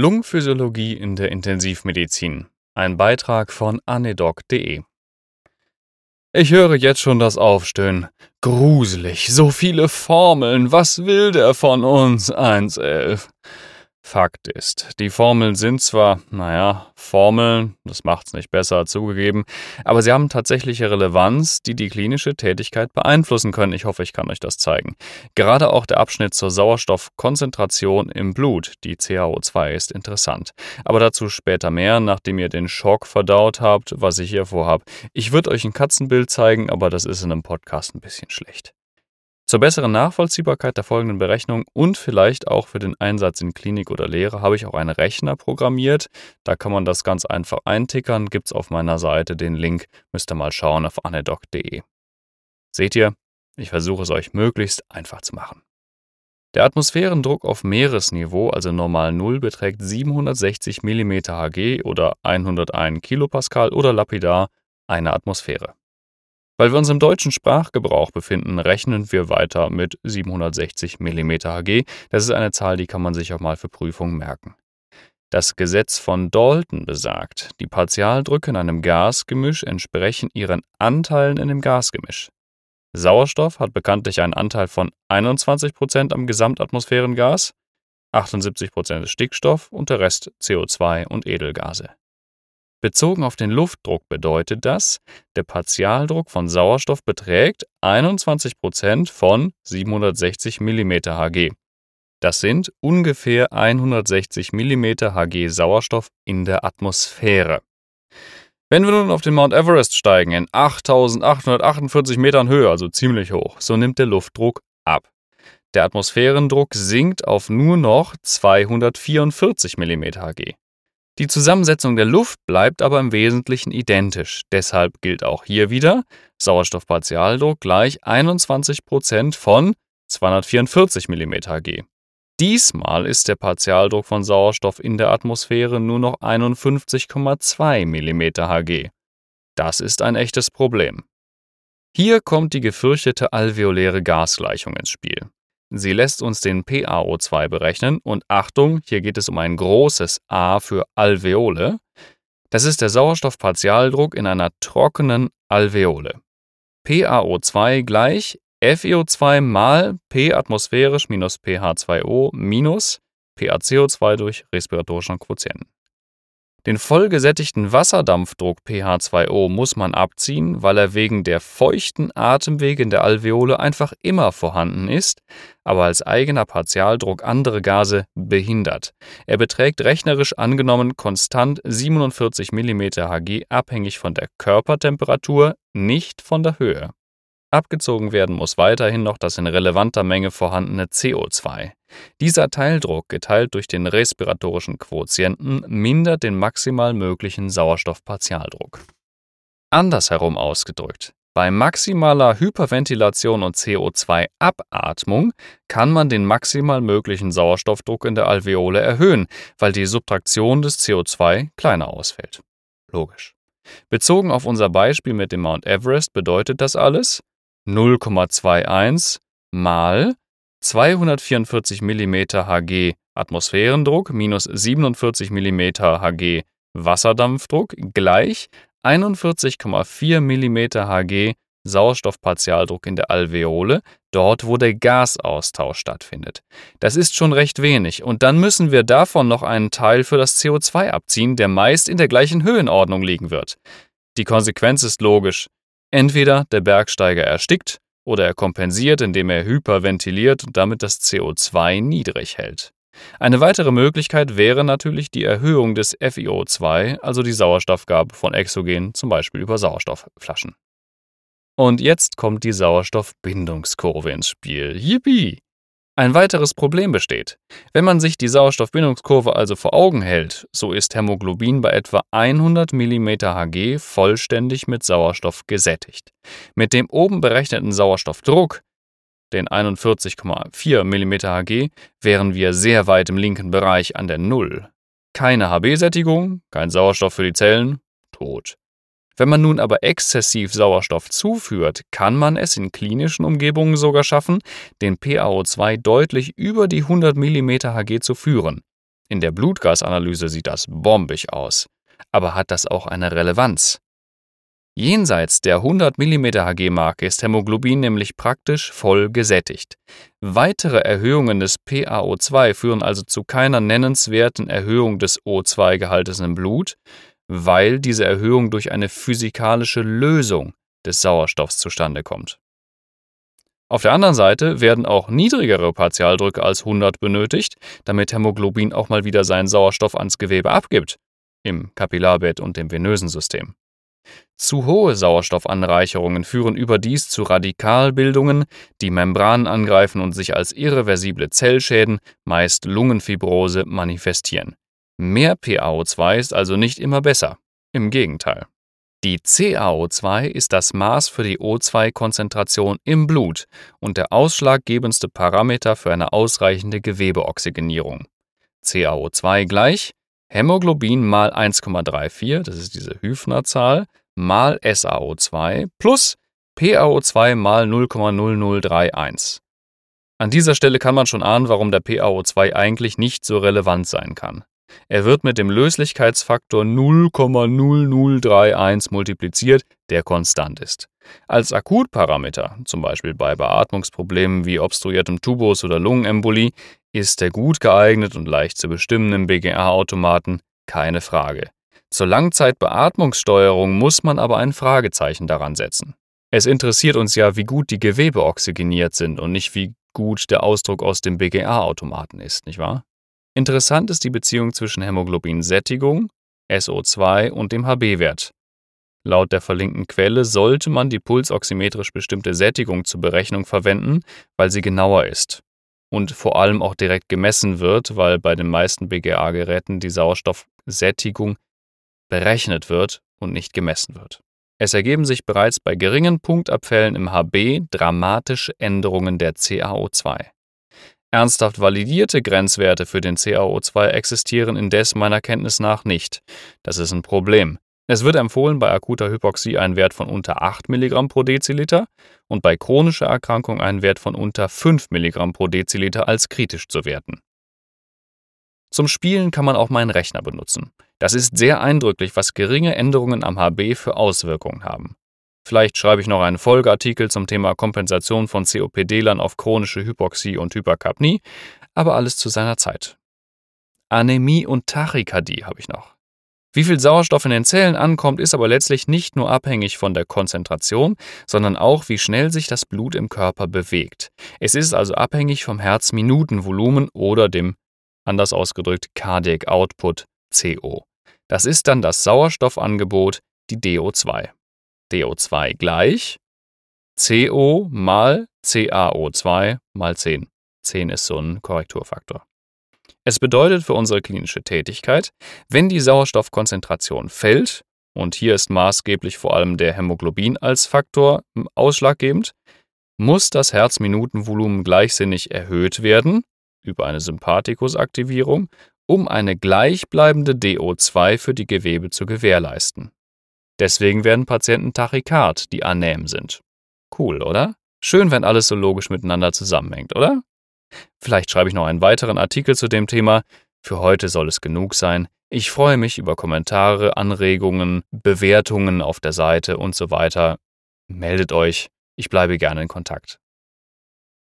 Lungenphysiologie in der Intensivmedizin. Ein Beitrag von anedoc.de. Ich höre jetzt schon das Aufstöhnen. Gruselig, so viele Formeln, was will der von uns? 111. Fakt ist, die Formeln sind zwar, naja, Formeln, das macht's nicht besser, zugegeben, aber sie haben tatsächliche Relevanz, die die klinische Tätigkeit beeinflussen können. Ich hoffe, ich kann euch das zeigen. Gerade auch der Abschnitt zur Sauerstoffkonzentration im Blut, die CaO2, ist interessant. Aber dazu später mehr, nachdem ihr den Schock verdaut habt, was ich hier vorhab. Ich würde euch ein Katzenbild zeigen, aber das ist in einem Podcast ein bisschen schlecht. Zur besseren Nachvollziehbarkeit der folgenden Berechnung und vielleicht auch für den Einsatz in Klinik oder Lehre habe ich auch einen Rechner programmiert. Da kann man das ganz einfach eintickern, gibt es auf meiner Seite den Link, müsst ihr mal schauen auf anedoc.de. Seht ihr, ich versuche es euch möglichst einfach zu machen. Der Atmosphärendruck auf Meeresniveau, also normal Null, beträgt 760 mm Hg oder 101 kPa oder lapidar eine Atmosphäre. Weil wir uns im deutschen Sprachgebrauch befinden, rechnen wir weiter mit 760 mm Hg. Das ist eine Zahl, die kann man sich auch mal für Prüfungen merken. Das Gesetz von Dalton besagt, die Partialdrücke in einem Gasgemisch entsprechen ihren Anteilen in dem Gasgemisch. Sauerstoff hat bekanntlich einen Anteil von 21% am Gesamtatmosphärengas, 78% ist Stickstoff und der Rest CO2 und Edelgase. Bezogen auf den Luftdruck bedeutet das, der Partialdruck von Sauerstoff beträgt 21% von 760 mm Hg. Das sind ungefähr 160 mm Hg Sauerstoff in der Atmosphäre. Wenn wir nun auf den Mount Everest steigen, in 8848 Metern Höhe, also ziemlich hoch, so nimmt der Luftdruck ab. Der Atmosphärendruck sinkt auf nur noch 244 mm Hg. Die Zusammensetzung der Luft bleibt aber im Wesentlichen identisch. Deshalb gilt auch hier wieder Sauerstoffpartialdruck gleich 21% von 244 mm Hg. Diesmal ist der Partialdruck von Sauerstoff in der Atmosphäre nur noch 51,2 mm Hg. Das ist ein echtes Problem. Hier kommt die gefürchtete alveoläre Gasgleichung ins Spiel. Sie lässt uns den PaO2 berechnen und Achtung, hier geht es um ein großes A für Alveole. Das ist der Sauerstoffpartialdruck in einer trockenen Alveole. PaO2 gleich FiO2 mal P atmosphärisch minus pH2O minus PaCO2 durch respiratorischen Quotienten. Den vollgesättigten Wasserdampfdruck pH2O muss man abziehen, weil er wegen der feuchten Atemwege in der Alveole einfach immer vorhanden ist, aber als eigener Partialdruck andere Gase behindert. Er beträgt rechnerisch angenommen konstant 47 mm Hg abhängig von der Körpertemperatur, nicht von der Höhe. Abgezogen werden muss weiterhin noch das in relevanter Menge vorhandene CO2. Dieser Teildruck, geteilt durch den respiratorischen Quotienten, mindert den maximal möglichen Sauerstoffpartialdruck. Andersherum ausgedrückt, bei maximaler Hyperventilation und CO2-Abatmung kann man den maximal möglichen Sauerstoffdruck in der Alveole erhöhen, weil die Subtraktion des CO2 kleiner ausfällt. Logisch. Bezogen auf unser Beispiel mit dem Mount Everest bedeutet das alles 0,21 mal 244 mm Hg Atmosphärendruck minus 47 mm Hg Wasserdampfdruck gleich 41,4 mm Hg Sauerstoffpartialdruck in der Alveole, dort wo der Gasaustausch stattfindet. Das ist schon recht wenig und dann müssen wir davon noch einen Teil für das CO2 abziehen, der meist in der gleichen Höhenordnung liegen wird. Die Konsequenz ist logisch. Entweder der Bergsteiger erstickt oder er kompensiert, indem er hyperventiliert und damit das CO2 niedrig hält. Eine weitere Möglichkeit wäre natürlich die Erhöhung des FiO2, also die Sauerstoffgabe von Exogen, zum Beispiel über Sauerstoffflaschen. Und jetzt kommt die Sauerstoffbindungskurve ins Spiel. Yippie! Ein weiteres Problem besteht. Wenn man sich die Sauerstoffbindungskurve also vor Augen hält, so ist Hämoglobin bei etwa 100 mm Hg vollständig mit Sauerstoff gesättigt. Mit dem oben berechneten Sauerstoffdruck, den 41,4 mm Hg, wären wir sehr weit im linken Bereich an der Null. Keine HB-Sättigung, kein Sauerstoff für die Zellen, tot. Wenn man nun aber exzessiv Sauerstoff zuführt, kann man es in klinischen Umgebungen sogar schaffen, den PaO2 deutlich über die 100 mm Hg zu führen. In der Blutgasanalyse sieht das bombig aus. Aber hat das auch eine Relevanz? Jenseits der 100 mm Hg-Marke ist Hämoglobin nämlich praktisch voll gesättigt. Weitere Erhöhungen des PaO2 führen also zu keiner nennenswerten Erhöhung des O2-Gehaltes im Blut, weil diese Erhöhung durch eine physikalische Lösung des Sauerstoffs zustande kommt. Auf der anderen Seite werden auch niedrigere Partialdrücke als 100 benötigt, damit Hämoglobin auch mal wieder seinen Sauerstoff ans Gewebe abgibt, im Kapillarbett und dem venösen System. Zu hohe Sauerstoffanreicherungen führen überdies zu Radikalbildungen, die Membranen angreifen und sich als irreversible Zellschäden, meist Lungenfibrose, manifestieren. Mehr PaO2 ist also nicht immer besser. Im Gegenteil. Die CaO2 ist das Maß für die O2-Konzentration im Blut und der ausschlaggebendste Parameter für eine ausreichende Gewebeoxygenierung. CaO2 gleich Hämoglobin mal 1,34, das ist diese Hüfner-Zahl, mal SaO2 plus PaO2 mal 0,0031. An dieser Stelle kann man schon ahnen, warum der PaO2 eigentlich nicht so relevant sein kann. Er wird mit dem Löslichkeitsfaktor 0,0031 multipliziert, der konstant ist. Als Akutparameter, zum Beispiel bei Beatmungsproblemen wie obstruiertem Tubus oder Lungenembolie, ist er gut geeignet und leicht zu bestimmen im BGA-Automaten, keine Frage. Zur Langzeitbeatmungssteuerung muss man aber ein Fragezeichen daran setzen. Es interessiert uns ja, wie gut die Gewebe oxygeniert sind und nicht wie gut der Ausdruck aus dem BGA-Automaten ist, nicht wahr? Interessant ist die Beziehung zwischen Hämoglobinsättigung, SO2 und dem HB-Wert. Laut der verlinkten Quelle sollte man die pulsoximetrisch bestimmte Sättigung zur Berechnung verwenden, weil sie genauer ist und vor allem auch direkt gemessen wird, weil bei den meisten BGA-Geräten die Sauerstoffsättigung berechnet wird und nicht gemessen wird. Es ergeben sich bereits bei geringen Punktabfällen im HB dramatische Änderungen der CaO2. Ernsthaft validierte Grenzwerte für den CaO2 existieren indes meiner Kenntnis nach nicht. Das ist ein Problem. Es wird empfohlen, bei akuter Hypoxie einen Wert von unter 8 mg pro Deziliter und bei chronischer Erkrankung einen Wert von unter 5 mg pro Deziliter als kritisch zu werten. Zum Spielen kann man auch meinen Rechner benutzen. Das ist sehr eindrücklich, was geringe Änderungen am HB für Auswirkungen haben. Vielleicht schreibe ich noch einen Folgeartikel zum Thema Kompensation von COPD-Lern auf chronische Hypoxie und Hyperkapnie, aber alles zu seiner Zeit. Anämie und Tachykardie habe ich noch. Wie viel Sauerstoff in den Zellen ankommt, ist aber letztlich nicht nur abhängig von der Konzentration, sondern auch, wie schnell sich das Blut im Körper bewegt. Es ist also abhängig vom Herzminutenvolumen oder dem, anders ausgedrückt, Cardiac Output, CO. Das ist dann das Sauerstoffangebot, die DO2. DO2 gleich CO mal CaO2 mal 10. 10 ist so ein Korrekturfaktor. Es bedeutet für unsere klinische Tätigkeit, wenn die Sauerstoffkonzentration fällt, und hier ist maßgeblich vor allem der Hämoglobin als Faktor ausschlaggebend, muss das Herzminutenvolumen gleichsinnig erhöht werden über eine Sympathikusaktivierung, um eine gleichbleibende DO2 für die Gewebe zu gewährleisten. Deswegen werden Patienten Tachykard, die anäm sind. Cool, oder? Schön, wenn alles so logisch miteinander zusammenhängt, oder? Vielleicht schreibe ich noch einen weiteren Artikel zu dem Thema. Für heute soll es genug sein. Ich freue mich über Kommentare, Anregungen, Bewertungen auf der Seite und so weiter. Meldet euch. Ich bleibe gerne in Kontakt.